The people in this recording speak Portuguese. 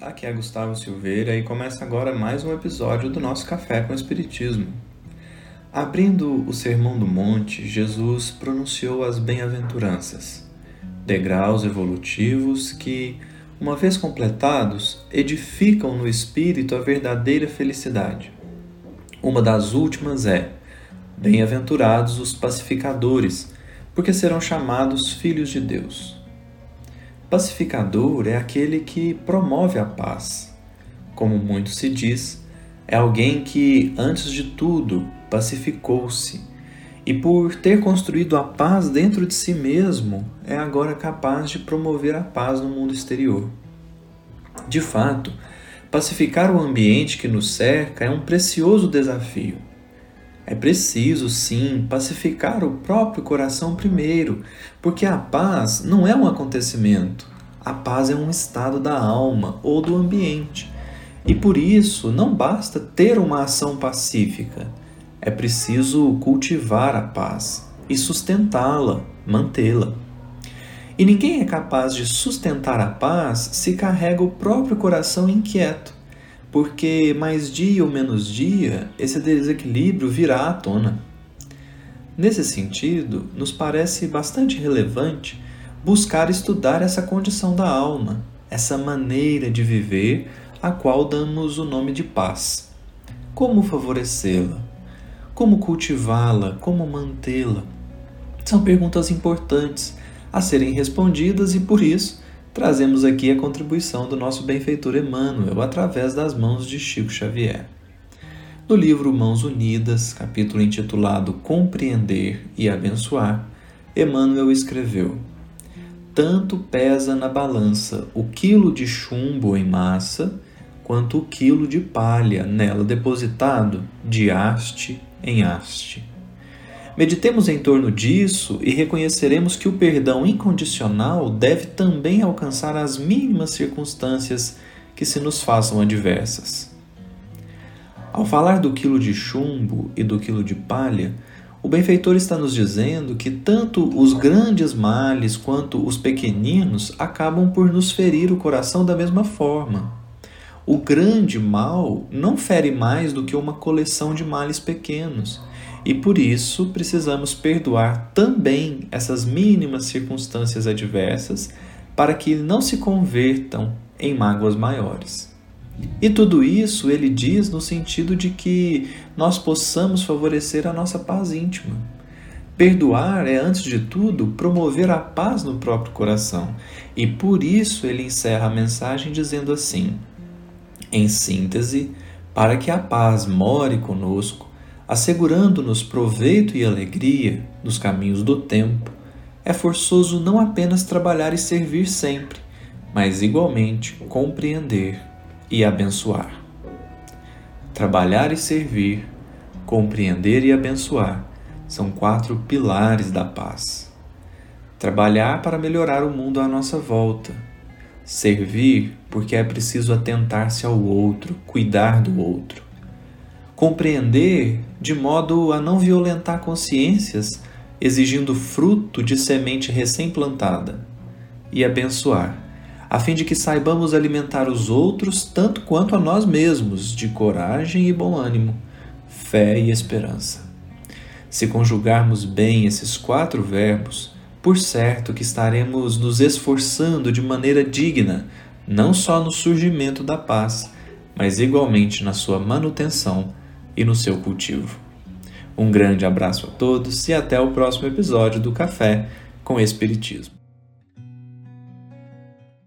aqui é Gustavo Silveira e começa agora mais um episódio do nosso Café com Espiritismo. Abrindo o Sermão do Monte, Jesus pronunciou as bem-aventuranças, degraus evolutivos que, uma vez completados, edificam no espírito a verdadeira felicidade. Uma das últimas é: Bem-aventurados os pacificadores, porque serão chamados filhos de Deus. Pacificador é aquele que promove a paz. Como muito se diz, é alguém que, antes de tudo, pacificou-se e, por ter construído a paz dentro de si mesmo, é agora capaz de promover a paz no mundo exterior. De fato, pacificar o ambiente que nos cerca é um precioso desafio. É preciso, sim, pacificar o próprio coração primeiro, porque a paz não é um acontecimento. A paz é um estado da alma ou do ambiente. E por isso não basta ter uma ação pacífica. É preciso cultivar a paz e sustentá-la, mantê-la. E ninguém é capaz de sustentar a paz se carrega o próprio coração inquieto porque mais dia ou menos dia esse desequilíbrio virá à tona. Nesse sentido, nos parece bastante relevante buscar estudar essa condição da alma, essa maneira de viver a qual damos o nome de paz. Como favorecê-la? Como cultivá-la? Como mantê-la? São perguntas importantes a serem respondidas e, por isso, trazemos aqui a contribuição do nosso benfeitor Emmanuel através das mãos de Chico Xavier. No livro Mãos Unidas, capítulo intitulado Compreender e Abençoar, Emmanuel escreveu: Tanto pesa na balança o quilo de chumbo em massa, quanto o quilo de palha nela depositado de haste em haste. Meditemos em torno disso e reconheceremos que o perdão incondicional deve também alcançar as mínimas circunstâncias que se nos façam adversas. Ao falar do quilo de chumbo e do quilo de palha, o benfeitor está nos dizendo que tanto os grandes males quanto os pequeninos acabam por nos ferir o coração da mesma forma. O grande mal não fere mais do que uma coleção de males pequenos e por isso precisamos perdoar também essas mínimas circunstâncias adversas para que não se convertam em mágoas maiores. E tudo isso ele diz no sentido de que nós possamos favorecer a nossa paz íntima. Perdoar é, antes de tudo, promover a paz no próprio coração. E por isso ele encerra a mensagem dizendo assim: em síntese, para que a paz more conosco, assegurando-nos proveito e alegria nos caminhos do tempo, é forçoso não apenas trabalhar e servir sempre, mas igualmente compreender e abençoar. Trabalhar e servir, compreender e abençoar são quatro pilares da paz. Trabalhar para melhorar o mundo à nossa volta. Servir porque é preciso atentar-se ao outro, cuidar do outro compreender de modo a não violentar consciências, exigindo fruto de semente recém-plantada, e abençoar, a fim de que saibamos alimentar os outros tanto quanto a nós mesmos de coragem e bom ânimo, fé e esperança. Se conjugarmos bem esses quatro verbos, por certo que estaremos nos esforçando de maneira digna, não só no surgimento da paz, mas igualmente na sua manutenção e no seu cultivo. Um grande abraço a todos e até o próximo episódio do Café com Espiritismo.